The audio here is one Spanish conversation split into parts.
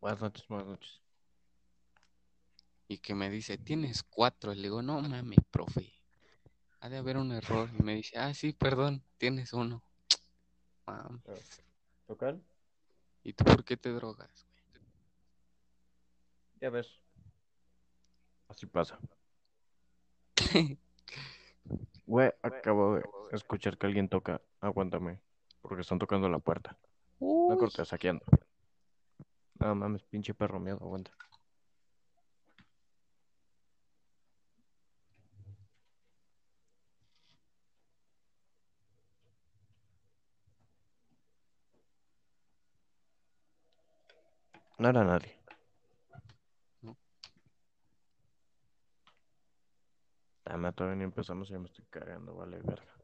Buenas noches, buenas noches. Y que me dice, tienes cuatro. Le digo, no mames, profe. Ha de haber un error. Y me dice, ah, sí, perdón, tienes uno. Mam, ¿Tocar? ¿Y tú por qué te drogas, Ya ves. Así pasa. Güey, acabo de escuchar que alguien toca. Aguántame. Porque están tocando la puerta. No Uy, cortes, saqueando. No mames, pinche perro miedo, aguanta. No era nadie. No. Dame, todavía ni empezamos y ya me estoy cagando, vale, verga.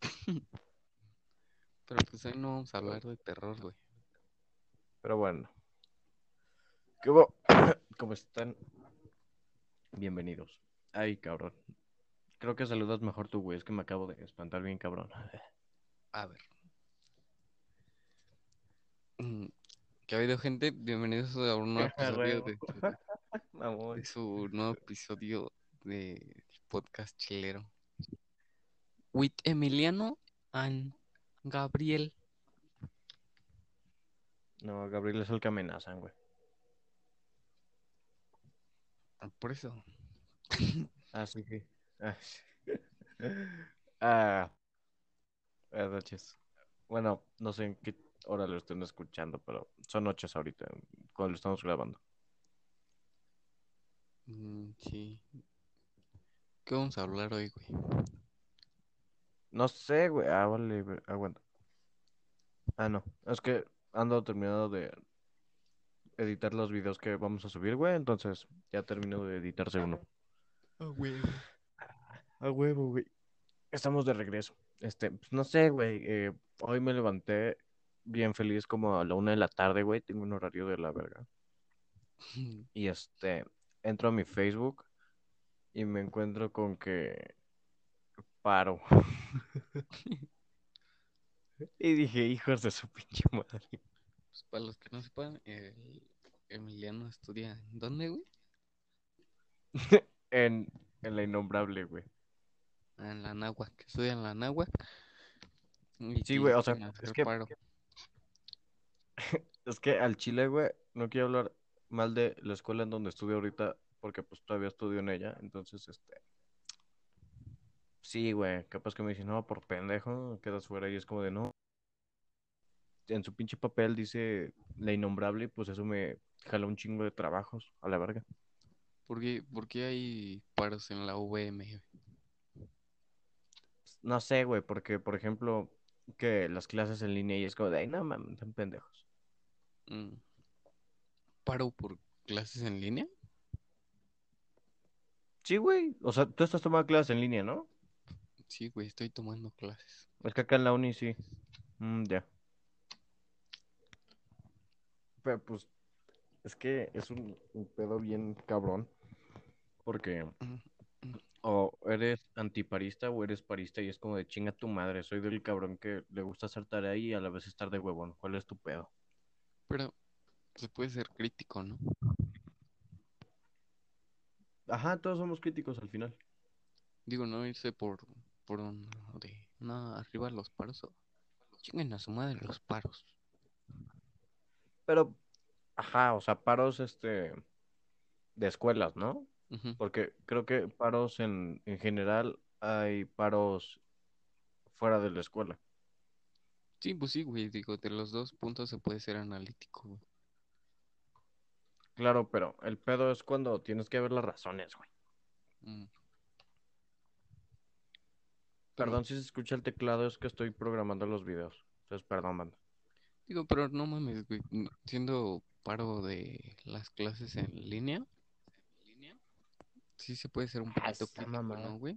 pero pues hoy no vamos a hablar de terror, güey. Pero bueno. ¿Qué hubo? ¿Cómo están? Bienvenidos. Ay, cabrón. Creo que saludas mejor tú, güey. Es que me acabo de espantar bien, cabrón. A ver. Mm, ¿Qué ha habido, gente? Bienvenidos a un nuevo episodio de su nuevo episodio de podcast chilero. With Emiliano and Gabriel. No, Gabriel es el que amenazan, güey. Ah, Por eso. Ah, sí, sí. Ah, sí. Ah, buenas noches. Bueno, no sé en qué hora lo estén escuchando, pero son noches ahorita, cuando lo estamos grabando. Mm, sí. ¿Qué vamos a hablar hoy, güey? No sé, güey. Ah, vale, aguanta. Ah, no. Es que ando terminando de editar los videos que vamos a subir, güey. Entonces ya termino de editarse uno. A huevo, güey. Estamos de regreso. Este, pues, no sé, güey. eh, hoy me levanté bien feliz como a la una de la tarde, güey. Tengo un horario de la verga. Y este, entro a mi Facebook y me encuentro con que paro. Y dije, hijos de su pinche madre. Pues para los que no sepan, el Emiliano estudia ¿en dónde, güey? En, en la innombrable, güey. Ah, En la náhuac. Estudia en la náhuac. Y Sí, güey, o sea, es que- paro. Es que al chile, güey, no quiero hablar mal de la escuela en donde estudio ahorita, porque pues todavía estudio en ella, entonces, este... Sí, güey, capaz que me dicen, no, por pendejo, quedas fuera, y es como de, no. En su pinche papel dice la innombrable, y pues eso me jala un chingo de trabajos, a la verga. ¿Por qué, por qué hay paros en la VM? No sé, güey, porque, por ejemplo, que las clases en línea y es como de, ay, no mames, son pendejos. Mm. ¿Paro por clases en línea? Sí, güey, o sea, tú estás tomando clases en línea, ¿no? Sí, güey, estoy tomando clases. Es que acá en la uni sí. Mm, ya. Pero pues, es que es un, un pedo bien cabrón. Porque o eres antiparista o eres parista y es como de chinga tu madre. Soy del cabrón que le gusta hacer tarea y a la vez estar de huevón. ¿Cuál es tu pedo? Pero se puede ser crítico, ¿no? Ajá, todos somos críticos al final. Digo, no irse por, por un lado de, no, arriba los paros. o Chinguen a su madre los paros. Pero, ajá, o sea, paros este de escuelas, ¿no? Porque creo que paros en, en general hay paros fuera de la escuela. Sí, pues sí, güey, digo, de los dos puntos se puede ser analítico, güey. Claro, pero el pedo es cuando tienes que ver las razones, güey. Mm. Perdón si se escucha el teclado, es que estoy programando los videos. Entonces, perdón, banda. Digo, pero no mames, güey, siendo paro de las clases en línea, sí se puede ser un Ah, poquito crítico, mamada. ¿no, güey?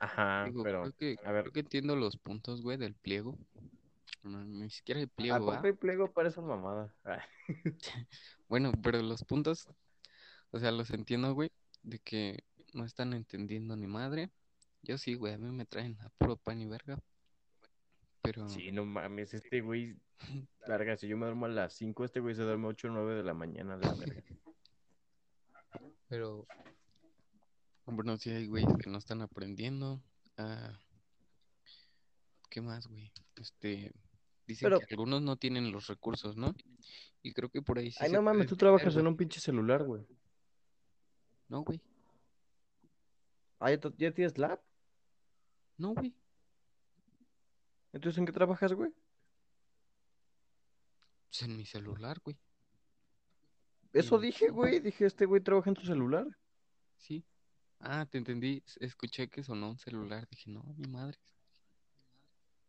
Ajá, Digo, pero, creo que, a ver. creo que entiendo los puntos, güey, del pliego. No, ni siquiera el pliego, ¿A poco hay pliego para esa mamada? Ah, Bueno, pero los puntos, o sea, los entiendo, güey, de que no están entendiendo ni madre. Yo sí, güey, a mí me traen a puro pan y verga. Pero, Sí, no mames, este güey, larga, si yo me duermo a las 5, este güey se duerme 8 o 9 de la mañana, la verga. pero, bueno, sí hay güeyes que no están aprendiendo. Ah, ¿qué más, güey? Este, dicen Pero- que algunos no tienen los recursos, ¿no? Y creo que por ahí sí Ay, se no mames, tú trabajas en un pinche celular, güey. No, güey. Ah, ¿ya, ya tienes lab? No, güey. Entonces, ¿en qué trabajas, güey? Pues en mi celular, güey. Eso dije, güey, dije, este güey trabaja en tu celular. Sí. Ah, te entendí. Escuché que sonó un celular. Dije, no, mi madre.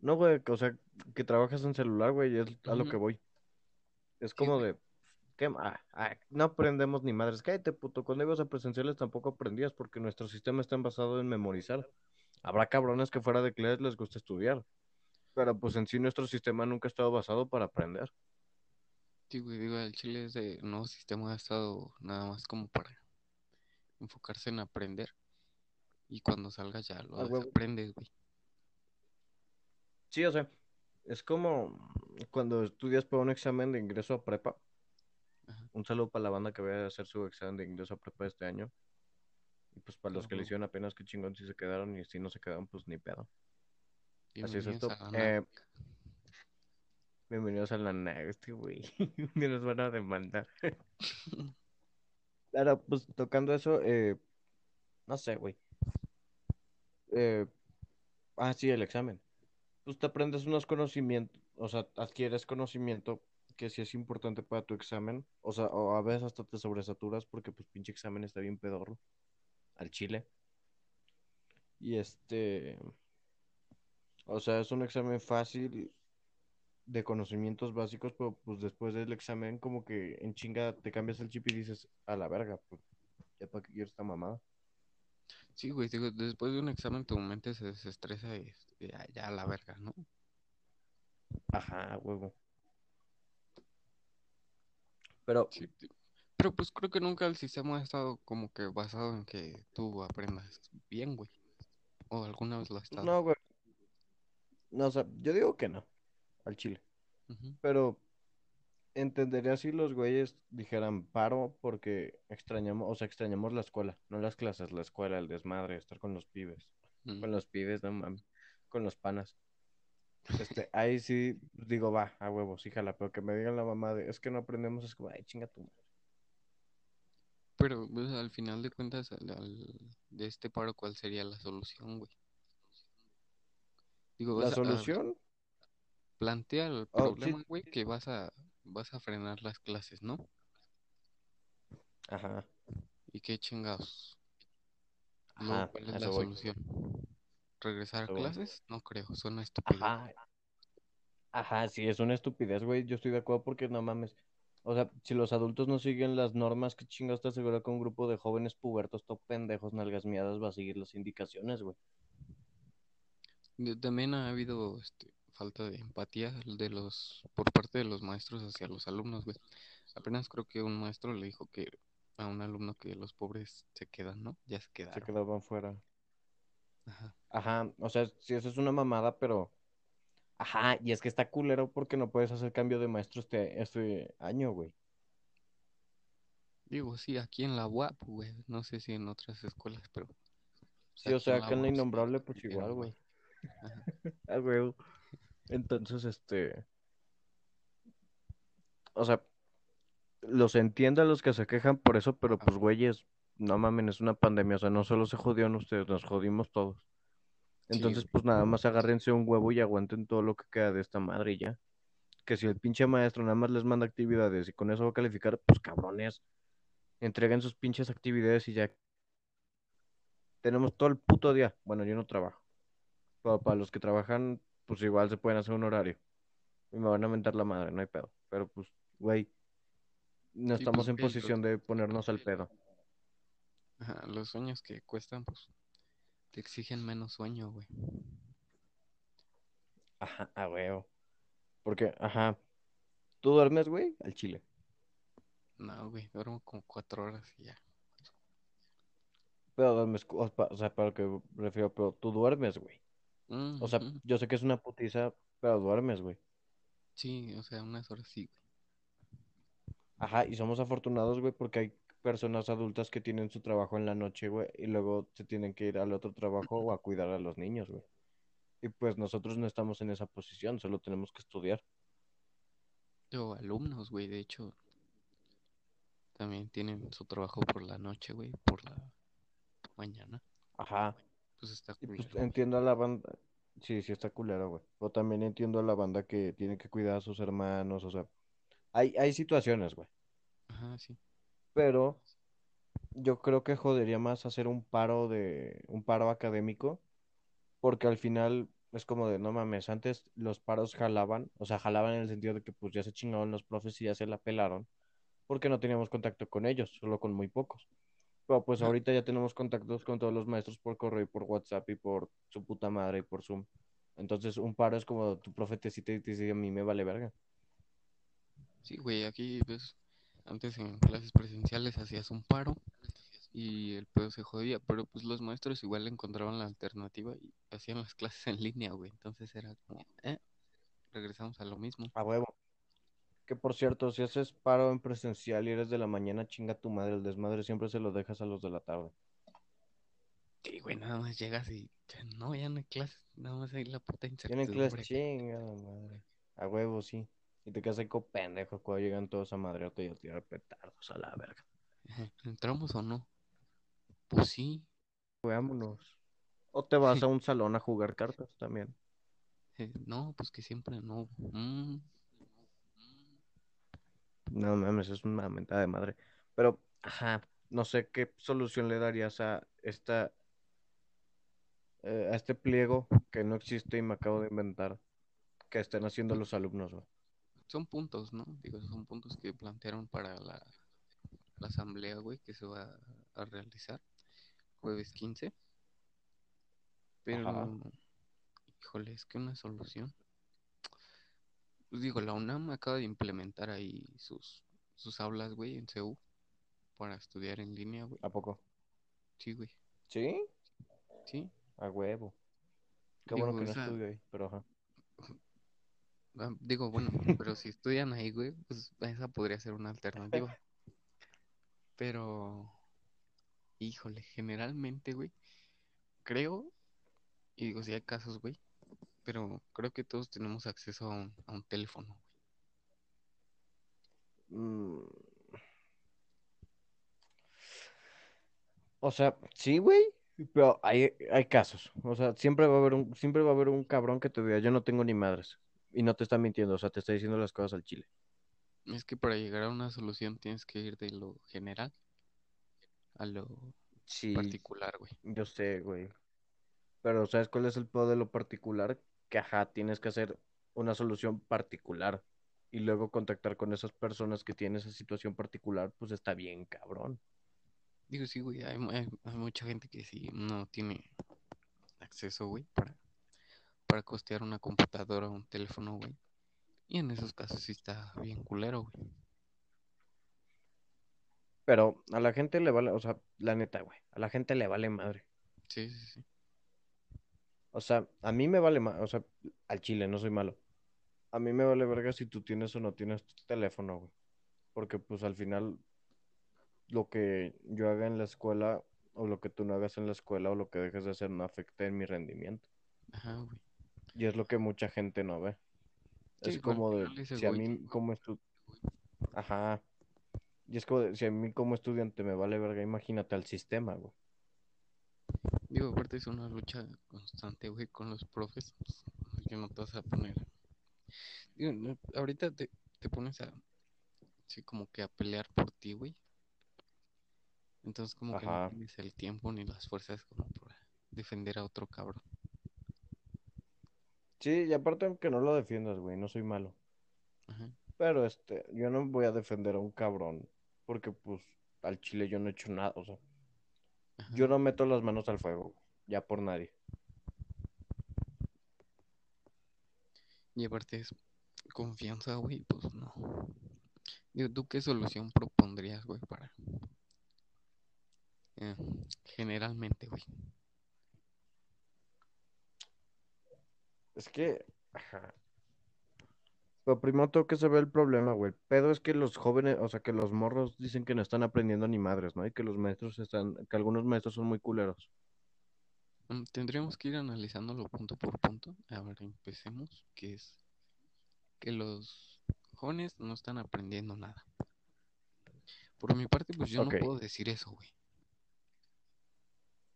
No, güey, o sea, que trabajas en celular, güey, es a lo que voy. Es como de, ¿qué? ma- ah, no aprendemos ni madres. Cállate, puto. Cuando ibas a presenciales tampoco aprendías porque nuestro sistema está basado en memorizar. Habrá cabrones que fuera de clases les gusta estudiar. Pero pues en sí nuestro sistema nunca ha estado basado para aprender. Sí, güey, digo, el Chile es de nuevo sistema ha estado nada más como para enfocarse en aprender. Y cuando salgas ya lo Ah, aprendes, güey. Sí, o sea, es como cuando estudias para un examen de ingreso a prepa. Ajá. Un saludo para la banda que vaya a hacer su examen de ingreso a prepa este año. Y pues para los que le hicieron apenas que chingón si se quedaron y si no se quedaron, pues ni pedo. Así es esto. Eh, bienvenidos a la nave, este güey. Me nos van a demandar. Claro, pues tocando eso, eh, no sé, güey. Eh, ah, sí, el examen. Pues te aprendes unos conocimientos, o sea, adquieres conocimiento que sí es importante para tu examen. O sea, o a veces hasta te sobresaturas porque pues pinche examen está bien pedorro. Al chile. Y este, o sea, es un examen fácil de conocimientos básicos, pero pues después del examen como que en chinga te cambias el chip y dices, a la verga, pues ya para qué quiero esta mamada. Sí, güey, digo, después de un examen tu mente se desestresa y ya a la verga, ¿no? Ajá, huevo. Pero, Sí. Pero pues creo que nunca el sistema ha estado como que basado en que tú aprendas bien, güey. O alguna vez lo ha estado. no, güey. No, o sea, yo digo que no, al chile. Pero entendería si los güeyes dijeran paro porque extrañamos, o sea, extrañamos la escuela, no las clases, la escuela, el desmadre, estar con los pibes. Con los pibes, no mames, con los panas. Este, ahí sí digo, va, a huevo, sí, jala, pero que me digan la mamá de, es que no aprendemos, es como, ay, chinga tu madre. Pero pues, al final de cuentas, al- al- de este paro, ¿cuál sería la solución, güey? Digo, La vas a- a- solución, plantea el Oh, sí. problema, güey, que vas a, vas a frenar las clases, ¿no? ajá, ¿Y qué chingados? Luego, ajá, ¿cuál a es la eso voy. solución? ¿Regresar a clases? No creo, suena estúpido. Ajá, ajá, sí, es una estupidez, güey, yo estoy de acuerdo porque no mames. O sea, si los adultos no siguen las normas, ¿qué chingados te asegura que un grupo de jóvenes pubertos, top pendejos, nalgas miadas, va a seguir las indicaciones, güey? También ha habido este, falta de empatía de los, por parte de los maestros hacia los alumnos, güey. Apenas creo que un maestro le dijo que a un alumno que los pobres se quedan, ¿no? Ya se Se quedaron. quedaban fuera. Ajá. Ajá, o sea, sí, eso es una mamada, pero... Ajá, y es que está culero porque no puedes hacer cambio de maestro este, este año, güey. Digo, sí, aquí en la UAP, güey. No sé si en otras escuelas, pero. Sí, o sea, acá en la innombrable, pues igual, güey. Ajá. Ah, güey. Entonces, este... O sea, los entiendo a los que se quejan por eso, pero pues, güeyes, no mamen, es una pandemia, o sea, no solo se jodieron ustedes, nos jodimos todos. Entonces, pues nada más agárrense un huevo y aguanten todo lo que queda de esta madre y ya. Que si el pinche maestro nada más les manda actividades y con eso va a calificar, pues cabrones, entreguen sus pinches actividades y ya. Tenemos todo el puto día. Bueno, yo no trabajo. Pero para los que trabajan, pues igual se pueden hacer un horario. Y me van a mentar la madre, no hay pedo. Pero pues, güey, no Sí, estamos pues, en los- posición de ponernos al pedo. Ajá, los sueños que cuestan, pues. Te exigen menos sueño, güey. Ajá, a huevo. Porque, ajá, ¿tú duermes, güey? Al chile. No, güey, duermo como cuatro horas y ya. Pero duermes, o pa- o sea, para lo que me refiero, pero tú duermes, güey. O sea, yo sé que es una putiza, pero duermes, güey. Sí, o sea, unas horas sí, Ajá, y somos afortunados, güey, porque hay personas adultas que tienen su trabajo en la noche, güey, y luego se tienen que ir al otro trabajo o a cuidar a los niños, güey. Y pues nosotros no estamos en esa posición, solo tenemos que estudiar. O alumnos, güey, de hecho, también tienen su trabajo por la noche, güey, por la mañana. Ajá, Pues está pues culero, entiendo a la banda, sí, sí está culero, güey. O también entiendo a la banda que tiene que cuidar a sus hermanos, o sea, hay, hay situaciones, güey. Ajá, sí. Pero yo creo que jodería más hacer un paro de, un paro académico porque al final es como de, no mames, antes los paros jalaban, o sea, jalaban en el sentido de que pues ya se chingaron los profes y ya se la pelaron, porque no teníamos contacto con ellos, solo con muy pocos. Pero pues ahorita ya tenemos contactos con todos los maestros por correo y por WhatsApp y por su puta madre y por Zoom. Entonces un paro es como tu profe te cita y te dice, a mí me vale verga. sí, güey, aquí, pues, antes en clases presenciales hacías un paro y el pedo se jodía, pero pues los maestros igual encontraban la alternativa y hacían las clases en línea, güey. Entonces era como, eh, regresamos a lo mismo. A huevo. Que por cierto, si haces paro en presencial y eres de la mañana, chinga tu madre, el desmadre siempre se lo dejas a los de la tarde. Sí, güey, nada más llegas y ya no, ya no hay clases, nada más hay la puta Tienen clases incertidumbre. chinga, madre. A huevo, sí. Y te quedas ahí como pendejo cuando llegan todos a madrearte y a tirar petardos a la verga. ¿Entramos o no? Pues sí. Vámonos. O te vas a un salón a jugar cartas también. Eh, no, pues que siempre no. Mm, No mames, es una mentada de madre. Pero, ajá, no sé qué solución le darías a esta, eh, a este pliego que no existe y me acabo de inventar, que están haciendo los alumnos, güey. Son puntos, ¿no? Digo, son puntos que plantearon para la, la asamblea, güey, que se va a realizar jueves 15. Ajá, Pero, híjole, es que una solución. Pues digo, la UNAM acaba de implementar ahí sus, sus aulas, güey, en CEU para estudiar en línea, güey. ¿a poco? Sí, güey. ¿Sí? Sí. A huevo. Qué bueno Digo, que no esa, estudio ahí, pero ajá. Ah, digo, bueno, pero si estudian ahí, güey, pues esa podría ser una alternativa. Pero, híjole, generalmente, güey, creo, y digo, si hay casos, güey, pero creo que todos tenemos acceso a un, a un teléfono, güey. Mm, O sea, sí, güey, pero hay, hay casos. O sea, siempre va a haber un, siempre va a haber un cabrón que te diga, yo no tengo ni madres. Y no te está mintiendo, o sea, te está diciendo las cosas al chile. Es que para llegar a una solución tienes que ir de lo general a lo Sí, particular, güey. yo sé, güey. Pero ¿sabes cuál es el pedo de lo particular? Que ajá, tienes que hacer una solución particular. Y luego contactar con esas personas que tienen esa situación particular, pues está bien, cabrón. Digo, sí, güey, hay- hay mucha gente que sí no tiene acceso, güey, para, para costear una computadora o un teléfono, güey. Y en esos casos sí está bien culero, güey. Pero a la gente le vale, o sea, la neta, güey, a la gente le vale madre. Sí, sí, sí. O sea, a mí me vale madre, o sea, al chile, no soy malo. A mí me vale verga si tú tienes o no tienes teléfono, güey. Porque pues al final lo que yo haga en la escuela o lo que tú no hagas en la escuela o lo que dejes de hacer no afecta en mi rendimiento. Ajá, güey. Y es lo que mucha gente no ve. Es Sí, como de, si a mí como estu... Ajá. Y es como de, si a mí como estudiante me vale verga, imagínate al sistema, güey. Digo, aparte es una lucha constante, güey, con los profes. que no te vas a poner. Digo, no, ahorita te, te pones a, sí, como que a pelear por ti, güey. Entonces, como que no tienes el tiempo ni las fuerzas como para defender a otro cabrón. Sí, y aparte que no lo defiendas, güey, no soy malo. Ajá, Pero este, yo no voy a defender a un cabrón porque pues al chile yo no he hecho nada, o sea, ajá. yo no meto las manos al fuego, ya por nadie. Y aparte es confianza, güey, pues no. Digo, ¿tú qué solución propondrías, güey, para... eh, generalmente, güey. Es que, ajá. Pero primero tengo que saber el problema, güey. El pedo es que los jóvenes, o sea, que los morros dicen que no están aprendiendo ni madres, ¿no? Y que los maestros están, que algunos maestros son muy culeros. Mm, Tendríamos que ir analizándolo punto por punto. A ver, empecemos, que es que los jóvenes no están aprendiendo nada. Por mi parte, pues yo no puedo decir eso, güey.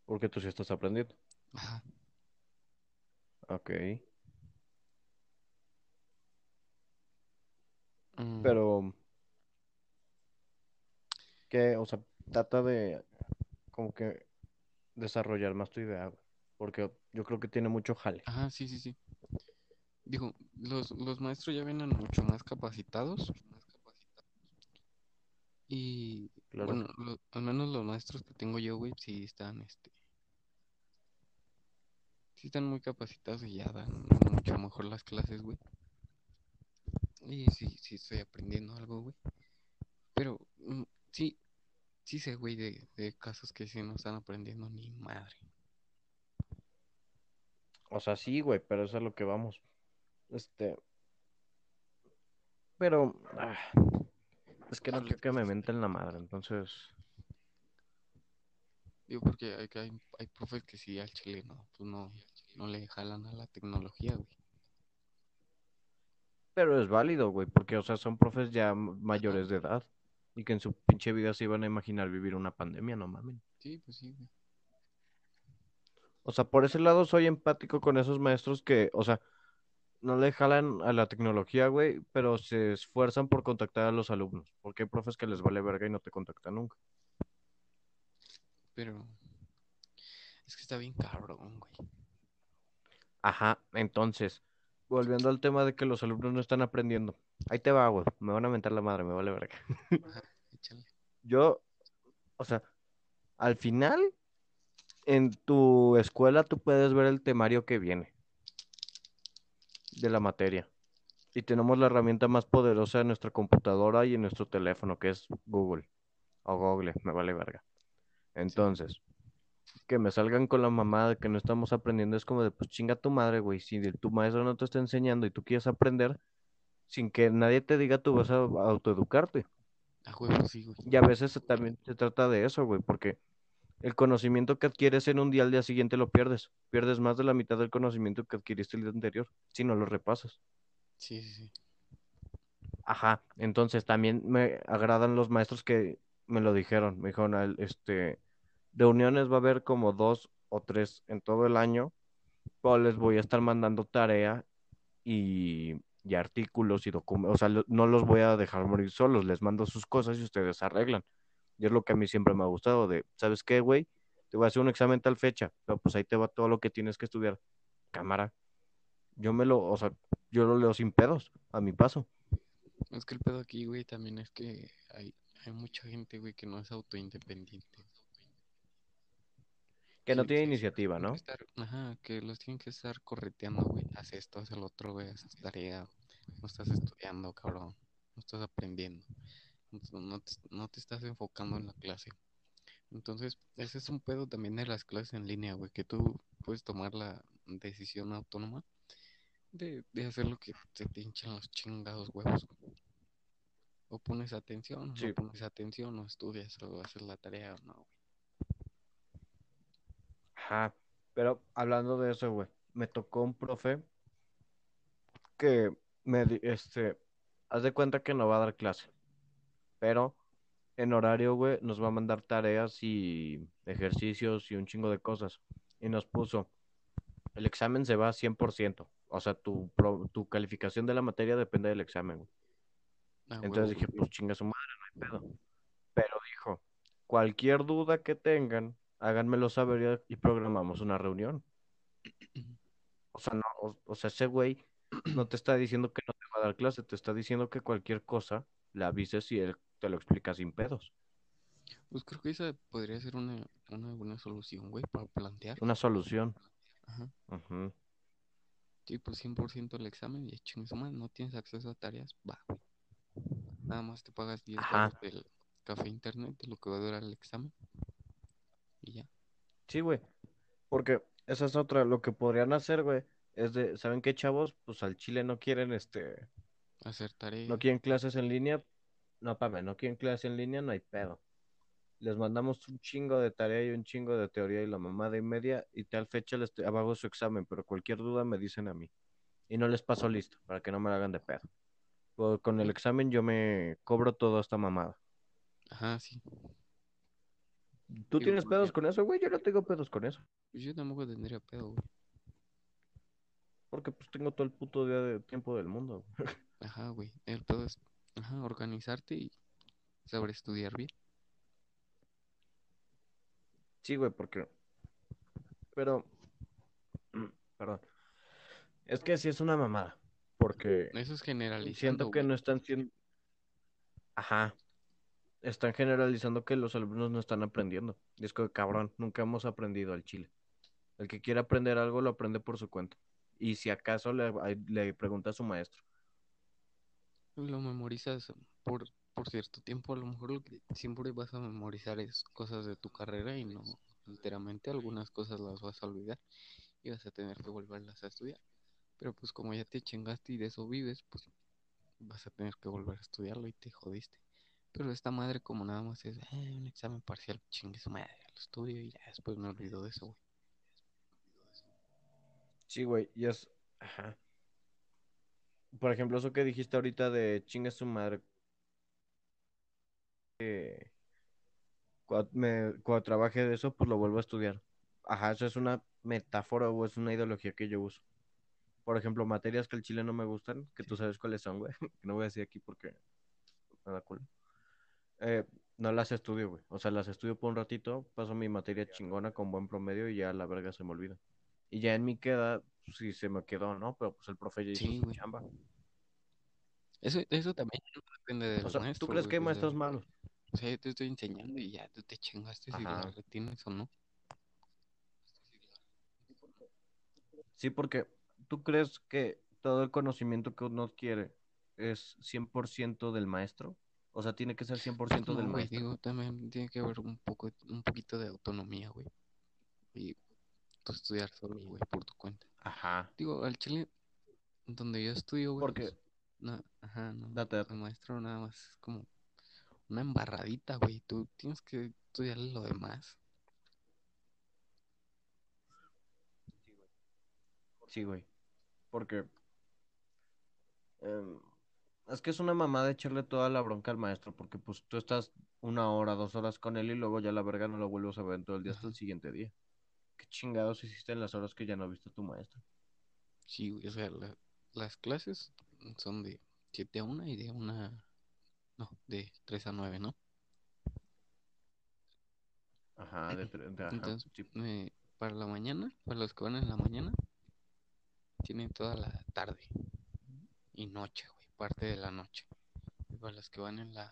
Porque tú sí estás aprendiendo. Ajá. Ok. Mm, Pero, que, o sea, trata de como que desarrollar más tu idea, güey. Porque yo creo que tiene mucho jale. Ajá, sí, sí, sí. Digo, los, los maestros ya vienen mucho más capacitados. Y Claro. bueno, lo- al menos los maestros que tengo yo, güey, sí están, este, sí están muy capacitados y ya dan mucho mejor las clases, güey. Y sí, sí estoy aprendiendo algo, güey. Pero mm, sí, sí sé, güey, de, de casos que sí no están aprendiendo ni madre. O sea, sí, güey, pero eso es lo que vamos. Este. Pero. ah, es que no quiero que me menten la madre, entonces. Digo, porque hay, que hay, hay profes que sí al chile no, pues no, no le jalan a la tecnología, güey. Pero es válido, güey, porque, o sea, son profes ya mayores de edad. Y que en su pinche vida se iban a imaginar vivir una pandemia, no mamen. Sí, pues sí, güey. O sea, por ese lado soy empático con esos maestros que, o sea, no le jalan a la tecnología, güey, pero se esfuerzan por contactar a los alumnos. Porque hay profes que les vale verga y no te contactan nunca. Pero es que está bien cabrón, güey. Ajá, entonces, volviendo al tema de que los alumnos no están aprendiendo. Ahí te va, güey. Me van a mentar la madre, me vale verga. Yo, o sea, al final, en tu escuela tú puedes ver el temario que viene de la materia. Y tenemos la herramienta más poderosa en nuestra computadora y en nuestro teléfono, que es Google. O Google, me vale verga. Entonces, que me salgan con la mamada de que no estamos aprendiendo es como de, pues chinga tu madre, güey. Si tu maestro no te está enseñando y tú quieres aprender, sin que nadie te diga, tú vas a autoeducarte. A huevo, sí, güey. Y a veces también se trata de eso, güey, porque el conocimiento que adquieres en un día al día siguiente lo pierdes. Pierdes más de la mitad del conocimiento que adquiriste el día anterior, si no lo repasas. Sí, sí, sí. Ajá, entonces también me agradan los maestros que me lo dijeron. Me dijeron, "Al- este, reuniones va a haber como dos o tres en todo el año, pero les voy a estar mandando tarea y, y artículos y documentos. O sea, no los voy a dejar morir solos, les mando sus cosas y ustedes arreglan. Y es lo que a mí siempre me ha gustado de, ¿sabes qué, güey? Te voy a hacer un examen tal fecha, pero pues ahí te va todo lo que tienes que estudiar. Cámara. Yo me lo, o sea, yo lo leo sin pedos, a mi paso. Es que el pedo aquí, güey, también es que hay, hay mucha gente, güey, que no es autoindependiente. Que no Sí, tiene sí, iniciativa, ¿no? estar- ajá, que los tienen que estar correteando, güey. Haz esto, haz el otro, güey, haz tarea. No estás estudiando, cabrón. No estás aprendiendo. No, te- no te, estás enfocando en la clase. Entonces, ese es un pedo también de las clases en línea, güey, que tú puedes tomar la decisión autónoma de, de hacer lo que te pinchan los chingados huevos. O pones atención, o Sí. no pones atención, o estudias, o haces la tarea, o no, güey. Ajá. Pero hablando de eso, güey, me tocó un profe que me, di- este, haz de cuenta que no va a dar clase, pero en horario, güey, nos va a mandar tareas y ejercicios y un chingo de cosas. Y nos puso, el examen se va a 100%, o sea, tu, pro- tu calificación de la materia depende del examen, güey. Ah, Entonces dije, pues chinga su madre, no hay pedo. Pero dijo, cualquier duda que tengan, háganmelo saber y programamos una reunión. O sea, no, o, o sea, ese güey no te está diciendo que no te va a dar clase, te está diciendo que cualquier cosa le avises y él te lo explica sin pedos. Pues creo que esa podría ser una, una buena solución, güey, para plantear. Una solución. Ajá. Sí, por 100% el examen y chingue no tienes acceso a tareas, va, güey. Nada más te pagas 10 Ajá. baros del café internet de lo que va a durar el examen. Sí, güey. Porque esa es otra, lo que podrían hacer, güey, es de, ¿saben qué, chavos? Pues al Chile no quieren, este, hacer No tarea. quieren clases en línea, no, pame, no quieren clases en línea, no hay pedo. Les mandamos un chingo de tarea y un chingo de teoría y la mamada y media y tal fecha les hago su examen, pero cualquier duda me dicen a mí. Y no les paso listo para que no me la hagan de pedo. Pues, con el examen yo me cobro toda esta mamada. Ajá, sí. ¿Tú Digo, tienes pedos con eso, güey? Yo no tengo pedos con eso. Yo tampoco tendría pedo, güey. Porque pues tengo todo el puto día de tiempo del mundo. Ajá, güey. El pedo es, ajá, organizarte y saber estudiar bien. Sí, güey, porque... Pero... Perdón. Es que sí es una mamada. Porque Eso es generalizando, siento que güey. no están siendo... Ajá. Están generalizando que los alumnos no están aprendiendo. Y es que, cabrón, nunca hemos aprendido al chile. El que quiere aprender algo lo aprende por su cuenta. Y si acaso le, le pregunta a su maestro. Lo memorizas por, por cierto tiempo. A lo mejor lo que siempre vas a memorizar es cosas de tu carrera y no enteramente. Algunas cosas las vas a olvidar y vas a tener que volverlas a estudiar. Pero pues como ya te chingaste y de eso vives, pues vas a tener que volver a estudiarlo y te jodiste. Pero esta madre como nada más es "Eh, un examen parcial, chingue su madre, lo estudio y ya después me olvido de eso, güey. Sí, güey, y es... Ajá. Por ejemplo, eso que dijiste ahorita de chingue su madre. eh, cuando, me, cuando trabaje de eso, pues lo vuelvo a estudiar. Ajá, eso es una metáfora o es una ideología que yo uso. Por ejemplo, materias que el chile no me gustan, que tú sabes cuáles son, güey. Que no voy a decir aquí porque me da culo. Eh, no las estudio, güey. O sea, las estudio por un ratito, paso mi materia chingona con buen promedio y ya la verga se me olvida. Y ya en mi queda, pues, sí se me quedó, ¿no? Pero pues el profe ya hizo Sí, su chamba. Eso, eso también no depende del O sea, ¿tú crees que hay pues, maestros malos? O sea, yo te estoy enseñando y ya tú te chingaste si la Ajá. retienes o no. Sí, porque tú crees que todo el conocimiento que uno quiere es 100% del maestro. O sea, tiene que ser 100% No, del güey, maestro. digo, también tiene que haber un poco, un poquito de autonomía, güey. Y tú estudiar solo, güey, por tu cuenta. Ajá. Digo, al chile, donde yo estudio, güey, Porque, pues, no, ajá, no, date, date. el maestro nada más es como una embarradita, güey. Tú tienes que estudiar lo demás. Sí, güey. Porque em, es que es una mamada echarle toda la bronca al maestro, porque pues tú estás una hora, dos horas con él y luego ya la verga no lo vuelves a ver en todo el día hasta el siguiente día. ¿Qué chingados hiciste en las horas que ya no viste a tu maestro? Sí, güey, o sea, la- las clases son de 7 a 1 y de una, no, de 3 a 9, ¿no? Ajá, de, tre- de- ajá, Entonces, sí. eh, para la mañana, para los que van en la mañana, tienen toda la tarde y noche, güey, parte de la noche. Y para los que van en la,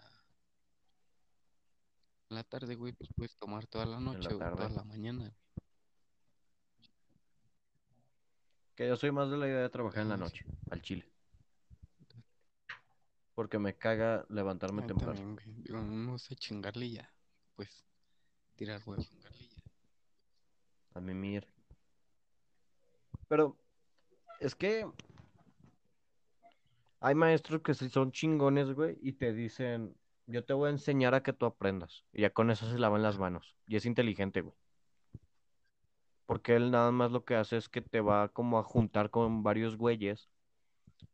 en la tarde, güey, pues puedes tomar toda la noche o toda la mañana. güey. Que yo soy más de la idea de trabajar en la noche, al chile. Porque me caga levantarme Ah, temprano. también, güey, digo, no sé chingarle ya, pues, tirar huevo. A mimir. Pero es que hay maestros que sí son chingones, güey, y te dicen, yo te voy a enseñar a que tú aprendas. Y ya con eso se lavan las manos. Y es inteligente, güey. Porque él nada más lo que hace es que te va como a juntar con varios güeyes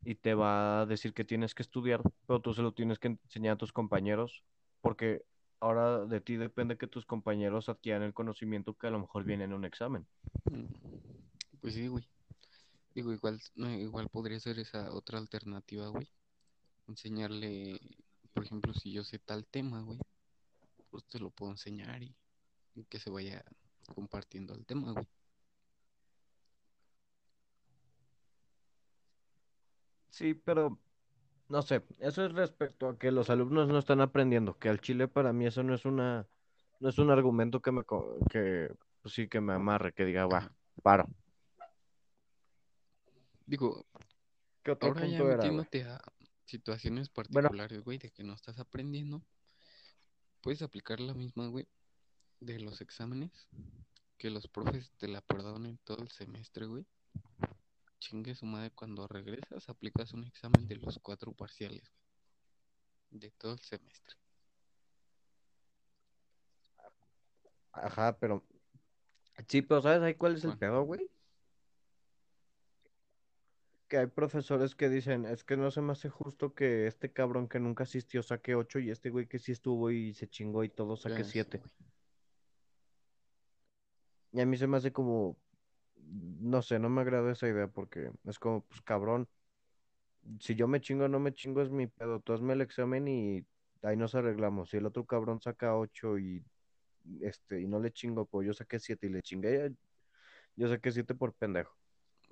y te va a decir que tienes que estudiar, pero tú se lo tienes que enseñar a tus compañeros, porque ahora de ti depende que tus compañeros adquieran el conocimiento que a lo mejor viene en un examen. Mm, Pues sí, güey. Digo, igual, no, igual podría ser esa otra alternativa, güey. Enseñarle, por ejemplo, si yo sé tal tema, güey, pues te lo puedo enseñar y, y que se vaya compartiendo el tema, güey. Sí, pero no sé, eso es respecto a que los alumnos no están aprendiendo, que al chile para mí eso no es una, no es un argumento que me, que, pues sí, que me amarre, que diga, va, paro. Digo, ¿Qué otro ahora ya punto era, güey? metiéndote a situaciones particulares, güey, de que no estás aprendiendo, puedes aplicar la misma, güey, de los exámenes, que los profes te la perdonen todo el semestre, güey. chingue su madre, cuando regresas aplicas un examen de los cuatro parciales, güey, de todo el semestre. Ajá, pero. Sí, pero ¿sabes ahí cuál es el pedo, güey? Que hay profesores que dicen, es que no se me hace justo que este cabrón que nunca asistió saque 8 y este güey que sí estuvo y se chingó y todo saque Ah, sí, 7. güey. Y a mí se me hace como, no sé, no me agrada esa idea porque es como, pues cabrón, si yo me chingo o no me chingo es mi pedo, tú hazme el examen y ahí nos arreglamos. Si el otro cabrón saca 8 y este y no le chingo, pues yo saqué 7 y le chingué, yo saqué 7 por pendejo.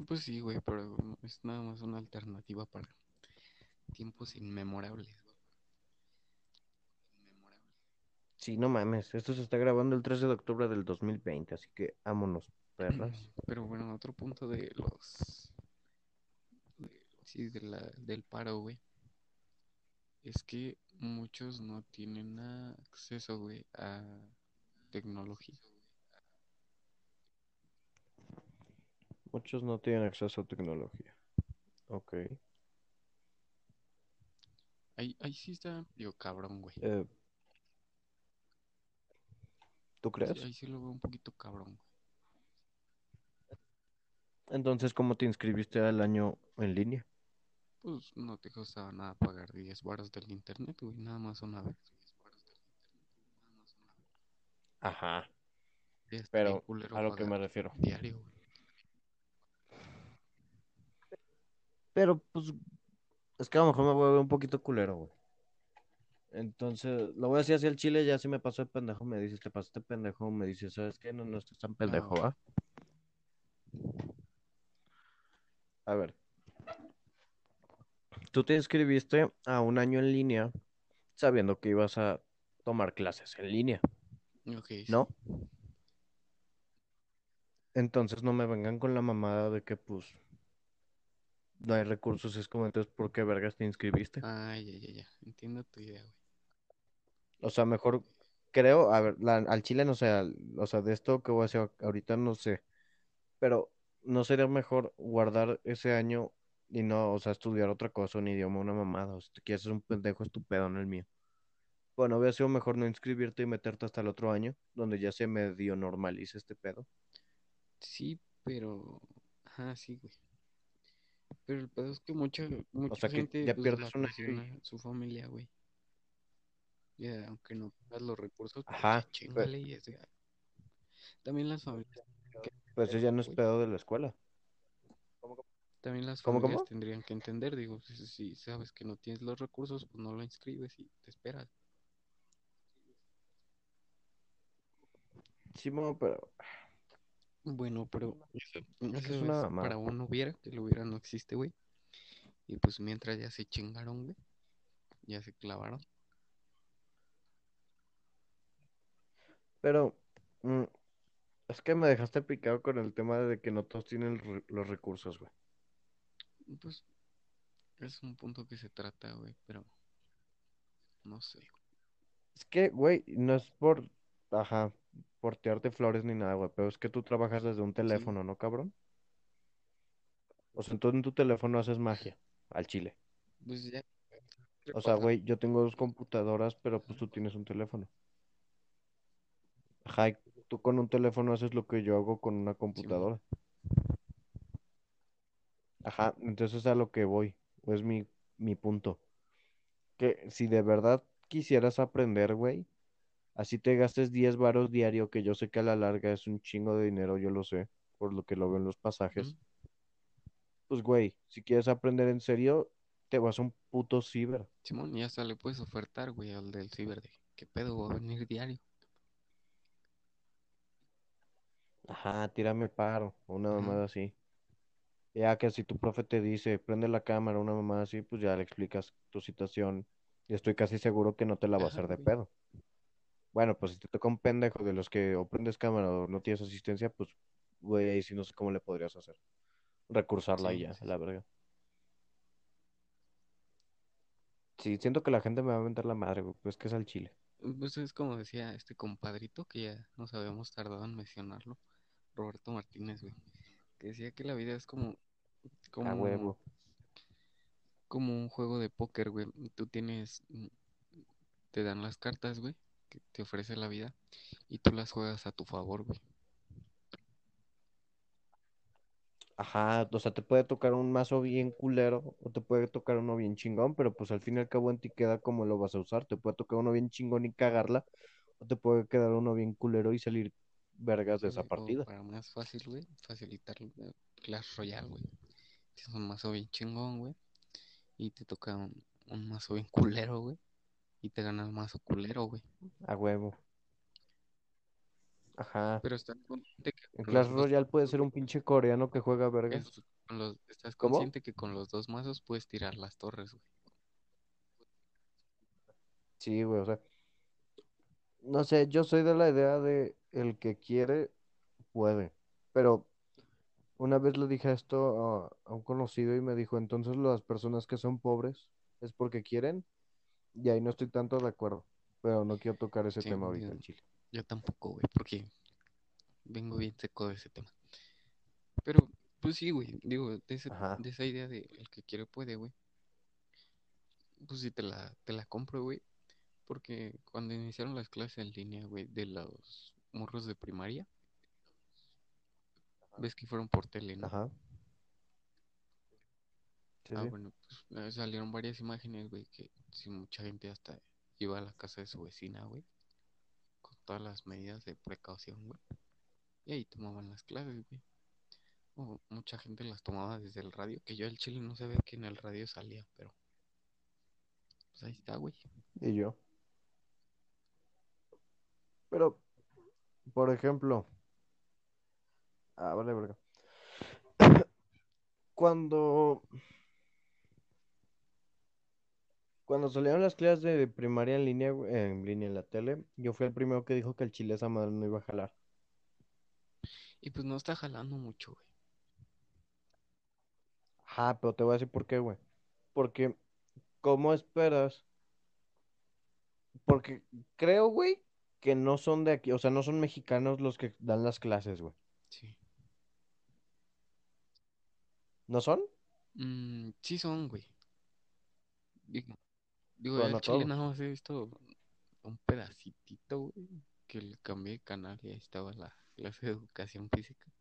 Pues sí, güey, pero es nada más una alternativa para tiempos inmemorables. Sí, no mames, esto se está grabando el 13 de octubre del 2020, así que vámonos, perras. Pero bueno, otro punto de los... de- sí, de la, del paro, güey. Es que muchos no tienen acceso, güey, a tecnología. Muchos no tienen acceso a tecnología. Ok. Ahí, ahí sí está, digo, cabrón, güey. Eh, ¿tú Sí, crees? ahí sí lo veo un poquito cabrón. Entonces, ¿cómo te inscribiste al año en línea? Pues no te costaba nada pagar 10 baros del internet, güey, nada más una vez. Ajá, pero a lo que me refiero. diario, güey. Pero, pues, es que a lo mejor me voy a ver un poquito culero, güey. Entonces, lo voy a decir así al chile, ya si me pasó de pendejo, me dices, te pasaste pendejo, me dices, ¿sabes qué? No, no estás tan pendejo, ok. ¿va? A ver, tú te inscribiste a un año en línea sabiendo que ibas a tomar clases en línea, Ok, sí. ¿no? Entonces no me vengan con la mamada de que, pues, no hay recursos, es como, entonces, ¿por qué vergas te inscribiste? Ah, ya, ya, ya. Entiendo tu idea, güey. O sea, mejor creo, a ver, la- al chile no sé, al- o sea, de esto que voy a hacer ahorita no sé, pero ¿no sería mejor guardar ese año y no, o sea, estudiar otra cosa, un idioma, una mamada? O si te quieres ser un pendejo estúpido en el mío. Bueno, hubiera sido mejor no inscribirte y meterte hasta el otro año, donde ya se medio normalice este pedo. Sí, pero... Ajá, sí, güey. Pero el pedo es que mucha, O mucha sea, que gente, ya pues, pierdes y... su familia, güey. Ya, aunque no tengas los recursos, pues Ajá, chingale y es de- También las familias pues eso entender, ya no es pedo de la escuela. También las ¿Cómo, familias cómo? tendrían que entender, digo, si, sabes que no tienes los recursos, pues no lo inscribes y te esperas. Sí, mo, pero Bueno, pero es eso es una es para uno hubiera, que lo hubiera no existe, güey. Y pues mientras ya se chingaron, güey, ya se clavaron. Pero mm, es que me dejaste picado con el tema de que no todos tienen re- los recursos, güey. Pues es un punto que se trata, güey, pero no sé. Es que, güey, no es por, ajá, por tirarte flores ni nada, güey, pero es que tú trabajas desde un Sí, teléfono, ¿no, cabrón? O sea, tú en tu teléfono haces magia, al chile. pues ya O sea, güey, yo tengo dos computadoras, pero pues tú tienes un teléfono. Ajá, tú con un teléfono haces lo que yo hago con una computadora. Ajá, entonces es a lo que voy, es mi, mi punto. Que si de verdad quisieras aprender, güey, así te gastes 10 varos diario, que yo sé que a la larga es un chingo de dinero, yo lo sé, por lo que lo veo en los pasajes. Pues, güey, si quieres aprender en serio, te vas a un puto ciber. Simón, y hasta le puedes ofertar, güey, al del ciber de qué pedo va a venir diario. Ajá, tírame paro, una Ajá, mamada así. Ya que si tu profe te dice, prende la cámara, una mamada así, pues ya le explicas tu situación. Y estoy casi seguro que no te la va a hacer de güey. pedo. Bueno, pues si te toca un pendejo de los que o prendes cámara o no tienes asistencia, pues, güey, ahí sí no sé cómo le podrías hacer. Recursarla y Sí, ya, sí, a la verga. Sí, siento que la gente me va a aventar la madre, güey, pues que es al chile. Pues es como decía este compadrito que ya nos habíamos tardado en mencionarlo, Roberto Martínez, güey, que decía que la vida es como A como, huevo. como un juego de póker, güey. Tú tienes, te dan las cartas, güey, que te ofrece la vida, y tú las juegas a tu favor, güey. Ajá, o sea, te puede tocar un mazo bien culero o te puede tocar uno bien chingón, pero pues al fin y al cabo en ti queda como lo vas a usar. Te puede tocar uno bien chingón y cagarla, o te puede quedar uno bien culero y salir vergas de esa. O partida. para más fácil, güey, facilitar eh, Clash Royale, güey. Tienes un mazo bien chingón, güey, y te toca un, un mazo bien culero, güey, y te gana el mazo culero, güey. A huevo. Ajá. Pero estás consciente que En Clash Royale puede ser un pinche coreano que juega los, estás ¿Cómo? consciente que con los dos mazos puedes tirar las torres, güey. Sí, güey, o sea, no sé, yo soy de la idea de el que quiere, puede. Pero una vez le dije esto a, a un conocido y me dijo, entonces las personas que son pobres es porque quieren, y ahí no estoy tanto de acuerdo. Pero no quiero tocar ese Sí, tema ahorita en Chile. yo tampoco, güey, porque vengo bien seco de ese tema. Pero, pues sí, güey, digo, de, ese- de esa idea de el que quiere puede, güey. Pues sí, te la, te la compro, güey. Porque cuando iniciaron las clases en línea, güey, de los morros de primaria, ves que fueron por tele, ¿no? ajá. Sí, Ah, sí. bueno, pues eh, salieron varias imágenes, güey, que sí, mucha gente hasta iba a la casa de su vecina, güey, con todas las medidas de precaución, güey. Y ahí tomaban las clases, güey. O mucha gente las tomaba desde el radio, que yo el chile no sabía que en el radio salía, pero pues ahí está, güey. Y yo. Pero, por ejemplo, ah, vale, verga. Cuando, cuando salieron las clases de primaria en línea, güey, en línea en la tele, yo fui el primero que dijo que el chile esa madre no iba a jalar. Y pues no está jalando mucho, güey. Ajá, pero te voy a decir por qué, güey. Porque, ¿cómo esperas? Porque creo, güey, que no son de aquí, o sea, no son mexicanos los que dan las clases, güey. Sí. ¿No son? Mm, sí son, güey. Digo, digo, el no chile nada más he visto un pedacitito, güey, que le cambié de canal y ahí estaba la clase de educación física.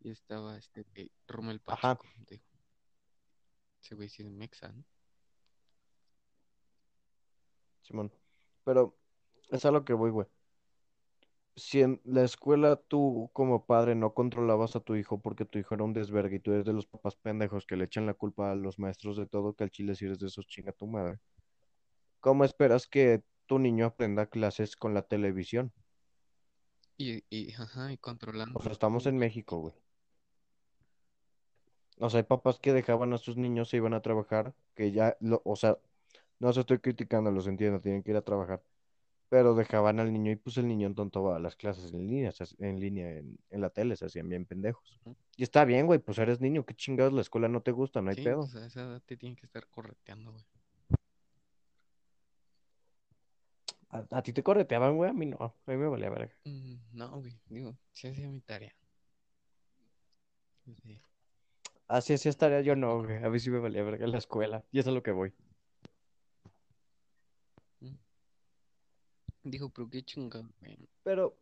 Y estaba este eh, Rommel Ajá, Pacheco, digo, ese güey sí es mexa, ¿no? Simón. Pero es a lo que voy, güey. Si en la escuela tú como padre no controlabas a tu hijo porque tu hijo era un desvergue y tú eres de los papás pendejos que le echan la culpa a los maestros de todo, que al chile si eres de esos chinga tu madre. ¿Cómo esperas que tu niño aprenda clases con la televisión? Y, y, ajá, y controlando O sea, estamos en. México, güey. O sea, hay papás que dejaban a sus niños se iban a trabajar, que ya, lo, o sea, no se estoy criticando, los entiendo, tienen que ir a trabajar, pero dejaban al niño y pues el niño entonces a las clases en línea, en línea, en, en la tele, se hacían bien pendejos. Y está bien, güey, pues eres niño, qué chingados, la escuela no te gusta, no hay Sí, pedo. pues a esa edad te tienen que estar correteando, güey. ¿A, a ti te correteaban, güey? A mí no, a mí me valía verga. Mm, no, güey, digo, sí hacía mi tarea. Así así estaría yo no, güey, a mí sí me valía verga la escuela, y eso es a lo que voy. Digo, pero qué chingado, güey. Pero,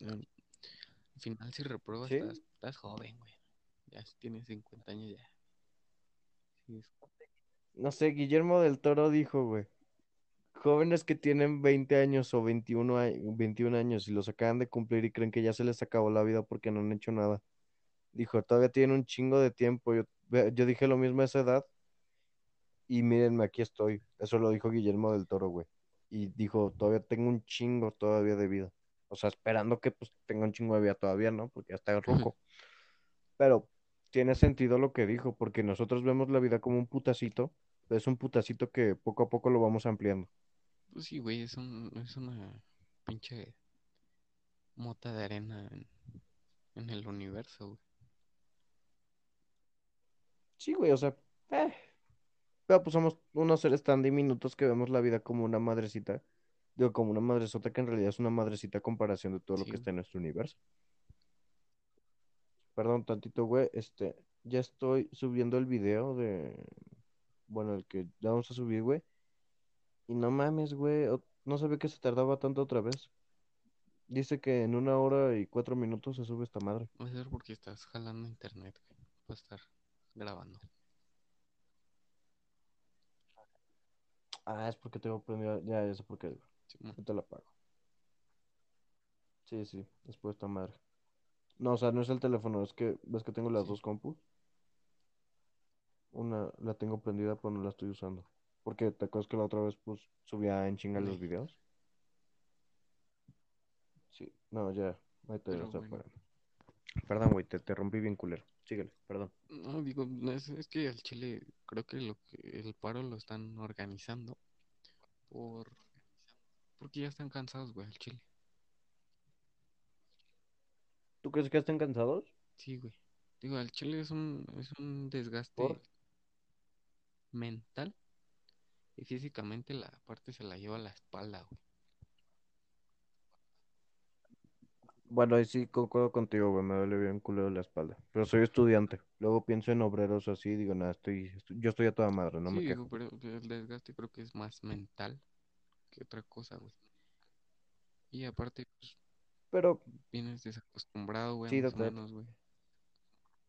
Al final, si repruebas, ¿sí? estás, estás joven, güey. Ya tienes 50 años, ya. Sí, es- No sé, Guillermo del Toro dijo, güey, jóvenes que tienen 20 años o 21, a- 21 años y los acaban de cumplir y creen que ya se les acabó la vida porque no han hecho nada. Dijo, todavía tienen un chingo de tiempo. Yo, yo dije lo mismo a esa edad y mírenme, aquí estoy. Eso lo dijo Guillermo del Toro, güey. Y dijo, todavía tengo un chingo todavía de vida. O sea, esperando que pues tenga un chingo de vida todavía, ¿no? Porque ya está roco. Pero tiene sentido lo que dijo, porque nosotros vemos la vida como un putacito. Es un putacito que poco a poco lo vamos ampliando. Pues sí, güey, es, un, es una pinche mota de arena en, en el universo, güey. Sí, güey, o sea, eh. Pero pues somos unos seres tan diminutos que vemos la vida como una madrecita. Digo, como una madresota que en realidad es una madrecita a comparación de todo lo que está en nuestro universo. Perdón, tantito, güey, este, ya estoy subiendo el video de, bueno, el que ya vamos a subir, güey. Y no mames, güey, no sabía que se tardaba tanto otra vez. Dice que en una hora y cuatro minutos se sube esta madre. A ser porque estás jalando internet, güey. Va a estar grabando. Ah, es porque tengo prendido, ya, ya sé por qué. Simón. Ahorita la apago. Sí, sí, después esta madre. No, o sea, no es el teléfono, es que ves que tengo las Sí. dos compus. Una la tengo prendida, pero no la estoy usando. Porque te acuerdas que la otra vez, pues, subía en chinga los Sí. videos. Sí, no, ya, ahí te Pero bueno. Perdón, güey, te, te rompí bien culero. Síguele, perdón. No, digo, es, es que al Chile creo que lo que el paro lo están organizando por porque ya están cansados, güey, al Chile. ¿Tú crees que estén cansados? Sí, güey. Digo, al Chile es un es un desgaste ¿Por? mental y físicamente la parte se la lleva a la espalda, güey. Bueno, ahí sí concuerdo contigo, güey, me duele bien culero la espalda. Pero soy estudiante. Luego pienso en obreros así, digo, nada, estoy, estoy- yo estoy a toda madre, no Sí, me quejo. pero el desgaste creo que es más mental que otra cosa, güey. Y aparte, pues, Pero vienes desacostumbrado, güey, sí, más o total. menos, güey.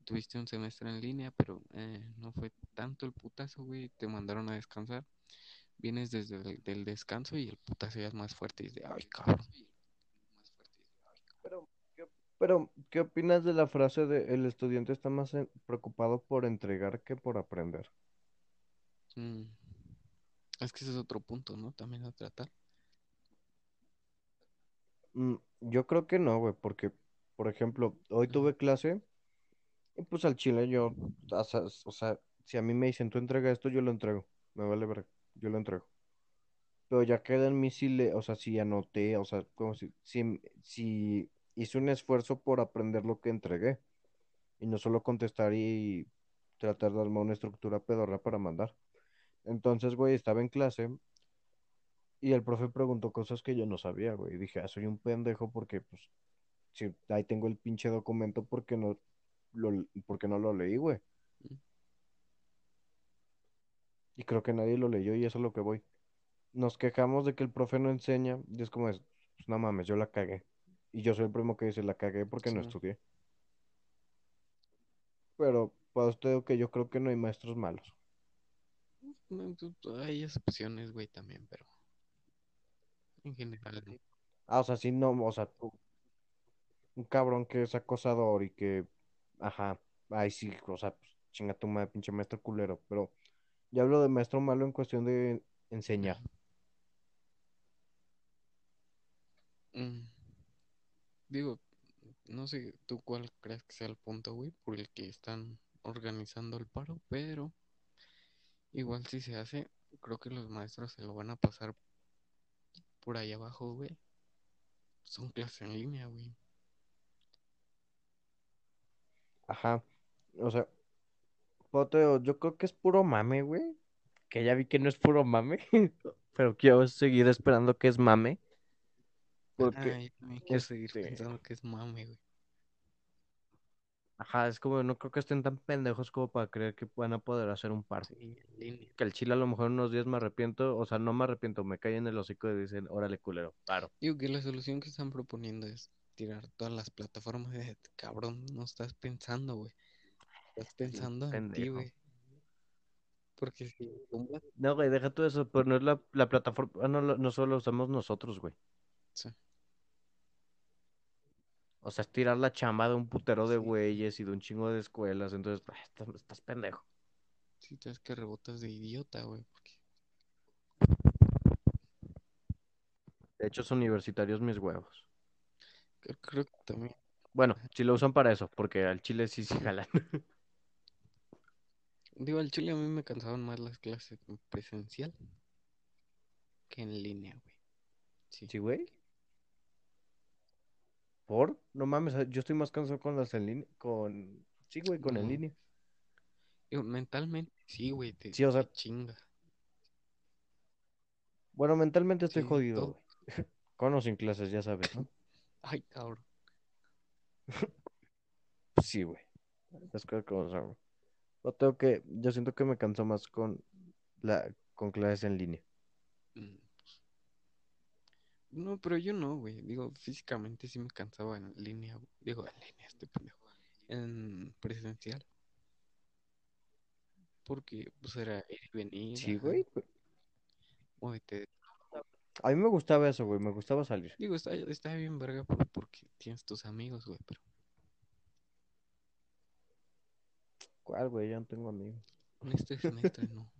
Tuviste un semestre en línea, pero eh, no fue tanto el putazo, güey. Te mandaron a descansar. Vienes desde el del descanso y el putazo ya es más fuerte. Y es de, ay, cabrón. Pero, ¿qué, pero, ¿qué opinas de la frase de el estudiante está más en- preocupado por entregar que por aprender? Mm, Es que ese es otro punto, ¿no? También a tratar. Mm, yo creo que no, güey, porque, por ejemplo, hoy tuve clase y pues al chile yo, o sea, o sea, si a mí me dicen tú entrega esto, yo lo entrego. Me vale ver, yo lo entrego. Pero ya queda en mí si le, o sea, si anoté, o sea, como si, si, si hice un esfuerzo por aprender lo que entregué y no solo contestar y tratar de armar una estructura pedorra para mandar. Entonces, güey, estaba en clase y el profe preguntó cosas que yo no sabía, güey. Y dije, ah, soy un pendejo porque, pues, si ahí tengo el pinche documento, porque no lo, porque no lo leí, güey? Y creo que nadie lo leyó y eso es lo que voy. Nos quejamos de que el profe no enseña y es como, es, pues, no mames, yo la cagué. Y yo soy el primo que dice, la cagué porque no estudié. Pero para usted, que yo creo que no hay maestros malos. No, pues, Hay excepciones, güey, también, pero en general no. Ah, o sea, sí, no, o sea, tú, un cabrón que es acosador y que, ajá, ay, sí, o sea, pues, chinga tu madre, pinche maestro culero. Pero ya hablo de maestro malo en cuestión de enseñar. Mm, Digo, no sé tú cuál crees que sea el punto, güey, por el que están organizando el paro, pero igual si se hace, creo que los maestros se lo van a pasar por ahí abajo, güey. Son clases en línea, güey. Ajá, o sea, Poteo, yo creo que es puro mame, güey. Que ya vi que no es puro mame, pero quiero seguir esperando que es mame. Porque, quiero seguir este, pensando que es mame, güey. ajá, es como, no creo que estén tan pendejos como para creer que van a poder hacer un. Sí, línea. Que el chile a lo mejor en unos días me arrepiento, o sea, no me arrepiento, me cae en el hocico y dicen, órale, culero, paro. Digo que la solución que están proponiendo es tirar todas las plataformas de cabrón, no estás pensando, güey. Estás pensando en ti, güey. Porque si No, güey, deja todo eso, pero no es la, la plataforma, ah, no, no solo lo usamos nosotros, güey. sí, O sea, es tirar la chamba de un putero de Sí. güeyes y de un chingo de escuelas, entonces, ah, estás, estás pendejo. sí te es que rebotas de idiota, güey. Porque De hecho, son universitarios mis huevos. creo, creo que también. Bueno, si lo usan para eso, porque al chile sí sí jalan. Digo, al chile a mí me cansaban más las clases en presencial que en línea, güey. Sí. ¿Sí, güey? ¿Por? No mames, yo estoy más cansado con las en línea, con... Sí, güey, con No en línea. Digo, mentalmente, sí, güey, te, Sí, o sea- te chinga. Bueno, mentalmente estoy Sí, jodido, todo. güey. Con o sin clases, ya sabes, ¿no? Ay, cabrón. Sí, güey. Es que como son. O tengo que, yo siento que me canso más con la, con clases en línea. Mm, No, pero yo no, güey. Digo, físicamente sí me cansaba en línea. Digo, en línea, este pendejo. En presencial. Porque, pues, era ir y venir, Sí, güey. A mí me gustaba eso, güey. Me gustaba salir. Digo, está, está bien verga por- porque tienes tus amigos, güey. Pero ¿Cuál, güey? Ya no tengo amigos. no.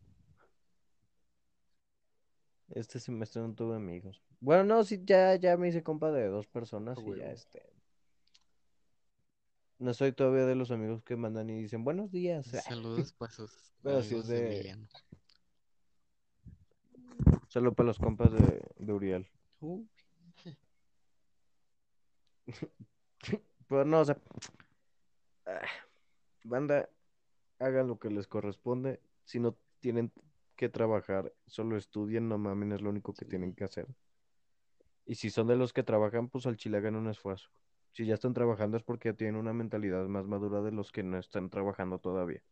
Este semestre no tuve amigos. Bueno, no, sí, ya, ya me hice compa de dos personas y ya, este. No soy todavía de los amigos que mandan y dicen buenos días. Saludos para sus Pero sí es de de-. Solo para los compas de, de Uriel. Uh, Pero no, o sea. ah, Banda, hagan lo que les corresponde. Si no tienen que trabajar, solo estudien, no mamen, es lo único que Sí. tienen que hacer. Y si son de los que trabajan, pues al chile hagan un esfuerzo. Si ya están trabajando es porque tienen una mentalidad más madura de los que no están trabajando todavía.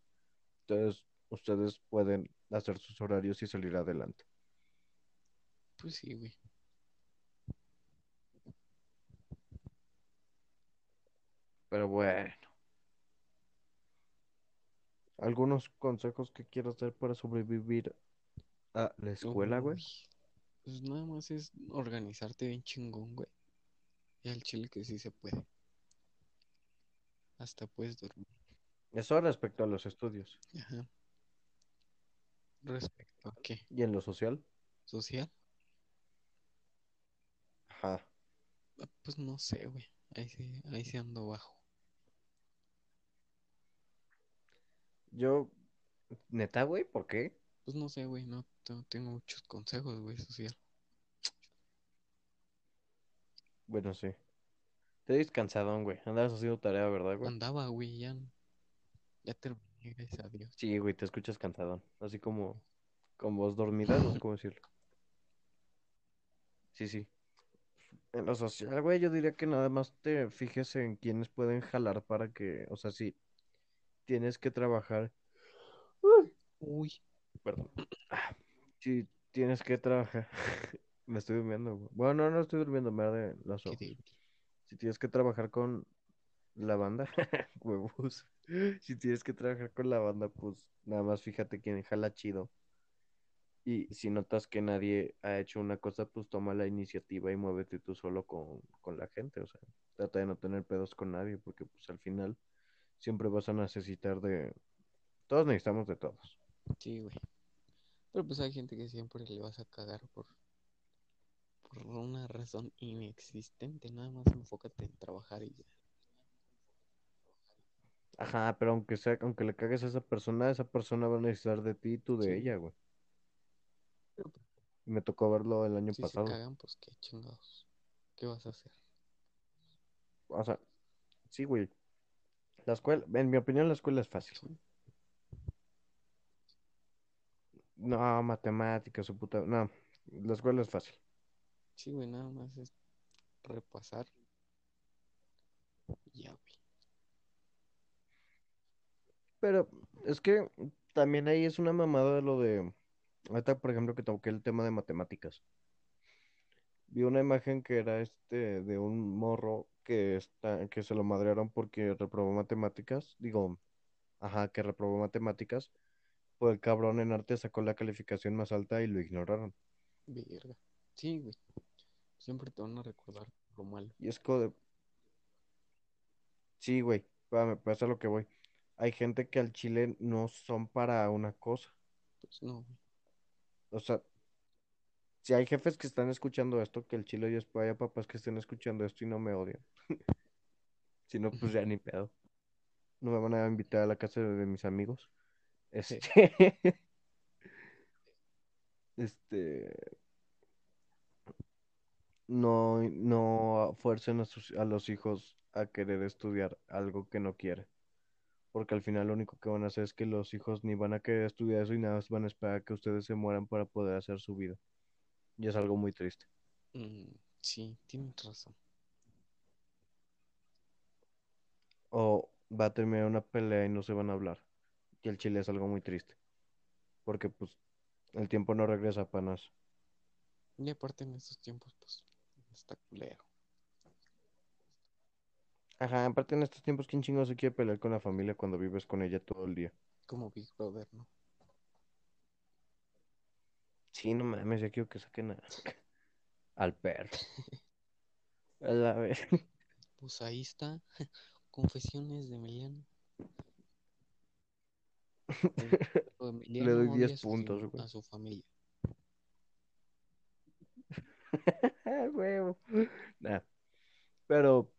Entonces, ustedes pueden hacer sus horarios y salir adelante. pues sí, güey. Pero bueno. ¿Algunos consejos que quieras dar para sobrevivir a la escuela, güey? Pues nada más es organizarte bien chingón, güey. Y al chile que sí se puede. Hasta puedes dormir. Eso respecto a los estudios. Ajá. Respecto a qué? ¿Y en lo social? ¿Social? Ajá. Ah, Pues no sé, güey. Ahí sí, ahí sí ando bajo. Yo, neta, güey, ¿por qué? Pues no sé, güey. No, no tengo muchos consejos, güey, social. Bueno, sí. Te ves cansadón, güey. Andabas haciendo tarea, ¿verdad, güey? Andaba, güey, ya. Ya terminé, gracias a Dios. Sí, güey, te escuchas cansadón. Así como con voz dormida, no sé cómo decirlo. Sí, sí. En lo social, güey, yo diría que nada más te fijes en quiénes pueden jalar para que, o sea, si tienes que trabajar, Uy, perdón, si tienes que trabajar, me estoy durmiendo, güey. Bueno, no, no estoy durmiendo, me qué ojos. débil. Si tienes que trabajar con la banda, huevos. Si tienes que trabajar con la banda, pues nada más fíjate quién jala chido. Y si notas que nadie ha hecho una cosa, pues toma la iniciativa y muévete tú solo con, con la gente. O sea, trata de no tener pedos con nadie, porque pues al final siempre vas a necesitar de... Todos necesitamos de todos. Sí, güey. Pero pues hay gente que siempre le vas a cagar por, por una razón inexistente. Nada más enfócate en trabajar y ya. Ajá, pero aunque sea, aunque le cagues a esa persona, esa persona va a necesitar de ti y tú de Sí. ella, güey. Pero pues, Me tocó verlo el año si se pasado. cagan, pues qué chingados. ¿Qué vas a hacer? O sea, sí, güey. La escuela, en mi opinión, la escuela es fácil. No, matemáticas, su puta. No, la escuela es fácil. Sí, güey, nada más es repasar. Ya, güey. Pero es que también ahí es una mamada de lo de. Ahorita, por ejemplo, que toqué el tema de matemáticas. Vi una imagen que era este de un morro que está, que se lo madrearon porque reprobó matemáticas. Digo, ajá, que reprobó matemáticas. Pues el cabrón en arte sacó la calificación más alta y lo ignoraron. Verga. Sí, güey. Siempre te van a recordar lo malo. Y es de. Sí, güey, espérame, pues a lo que voy. Hay gente que al chile no son para una cosa. Pues no, güey. O sea, si hay jefes que están escuchando esto, que el chile y después haya papás que estén escuchando esto y no me odian. Si no, pues ya ni pedo. No me van a invitar a la casa de, de mis amigos. Este. Este. No, no fuercen a, sus- a los hijos a querer estudiar algo que no quieren. Porque al final lo único que van a hacer es que los hijos ni van a querer estudiar eso y nada más van a esperar a que ustedes se mueran para poder hacer su vida. Y es algo muy triste. Mm, sí, tienes razón. O va a terminar una pelea y no se van a hablar. que el chile es algo muy triste. Porque pues el tiempo no regresa panas. Y aparte en estos tiempos, pues, está culero. Ajá, aparte en estos tiempos, ¿quién chingo se quiere pelear con la familia cuando vives con ella todo el día? Como Big Brother, ¿no? Sí, no mames, ya quiero que saquen a- al perro. A la vez. Pues ahí está. Confesiones de Emiliano. O Emiliano doy odia 10 a su puntos, fam- güey. A su familia. Ah, huevo. Nah. Pero,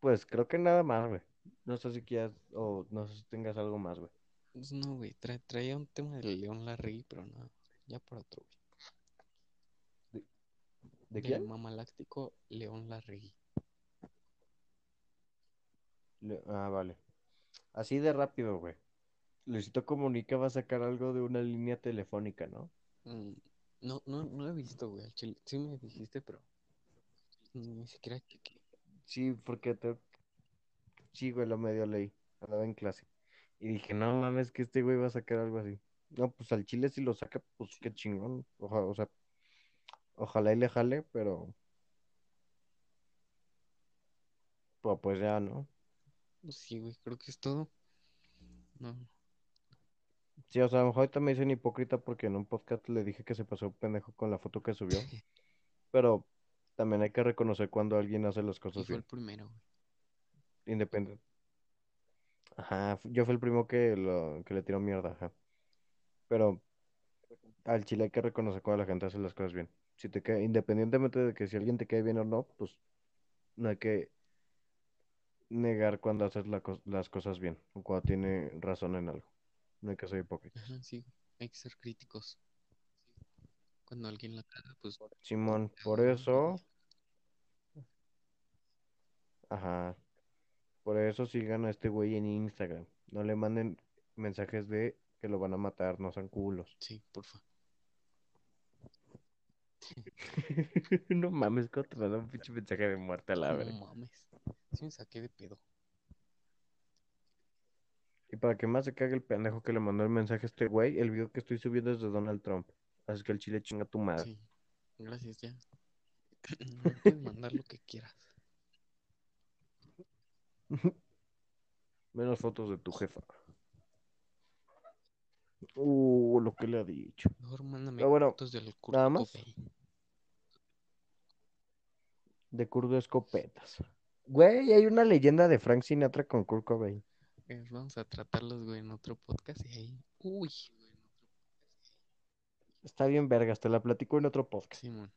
pues creo que nada más, güey. No sé si quieras, o no sé si tengas algo más, güey. Pues no, güey. tra- traía un tema del León Larregui, pero no. Ya por otro, güey. ¿De Del quién? mamaláctico León Larregui. Le- Ah, vale. Así de rápido, güey. Luisito Comunica va a sacar algo de una línea telefónica, ¿no? Mm, No, no, no he visto, güey. Sí me dijiste, pero ni siquiera chequé. Sí, porque te... Sí, güey, lo medio leí. Andaba en clase. Y dije, no mames, que este güey va a sacar algo así. No, pues al chile si lo saca, pues qué chingón. Oja- o sea, ojalá y le jale, pero... Pues, pues ya, ¿no? Pues sí, güey, creo que es todo. No, Sí, o sea, a lo mejor ahorita me dicen hipócrita porque en un podcast le dije que se pasó pendejo con la foto que subió. Pero también hay que reconocer cuando alguien hace las cosas bien. el primero, güey. Independiente. Ajá, yo fui el primo que, lo, que le tiró mierda, ajá. Pero al chile hay que reconocer cuando la gente hace las cosas bien. Si te cae, independientemente de que si alguien te cae bien o no, pues no hay que negar cuando haces la las cosas bien o cuando tiene razón en algo. No hay que ser hipócrita. Ajá, sí. Hay que ser críticos. Cuando alguien la caga, pues Simón, por eso, ajá, por eso sigan a este güey en Instagram. No le manden mensajes de que lo van a matar, no sean culos. Sí, porfa. No mames, ¿cómo te mandan un pinche mensaje de muerte a la No verga? mames. Sí me saqué de pedo. Y para que más se cague el pendejo que le mandó el mensaje a este güey, el video que estoy subiendo es de Donald Trump. Así que el chile chinga tu madre. Sí. Gracias, ya. Puedes mandar lo que quieras. Menos fotos de tu jefa. Uh, lo que le ha dicho. Mejor mándame bueno, fotos del Kurt ¿nada más? De Kurdo Escopetas. Güey, hay una leyenda de Frank Sinatra con Kurt Cobain. Eh, Vamos a tratarlos, güey, en otro podcast y ahí. Uy, Está bien vergas, te la platico en otro podcast. Simón.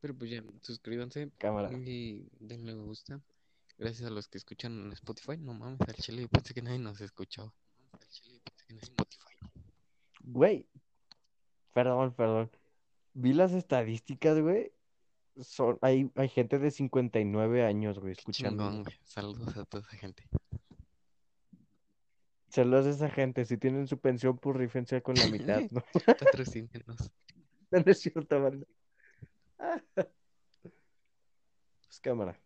Pero pues ya, suscríbanse Cámara. y denle me gusta. Gracias a los que escuchan en Spotify. No mames, al chile pensé que nadie nos escuchaba. Al chile yo pensé que en Spotify. Güey, perdón, perdón. Vi las estadísticas, güey. Son, hay, hay gente de 59 años, güey, escuchando. Chingón, güey. Saludos a toda esa gente. Saludos a esa gente. Si tienen su pensión, pues rífense con la mitad, ¿no? Patrocínenos. No es cierto, banda. Pues cámara.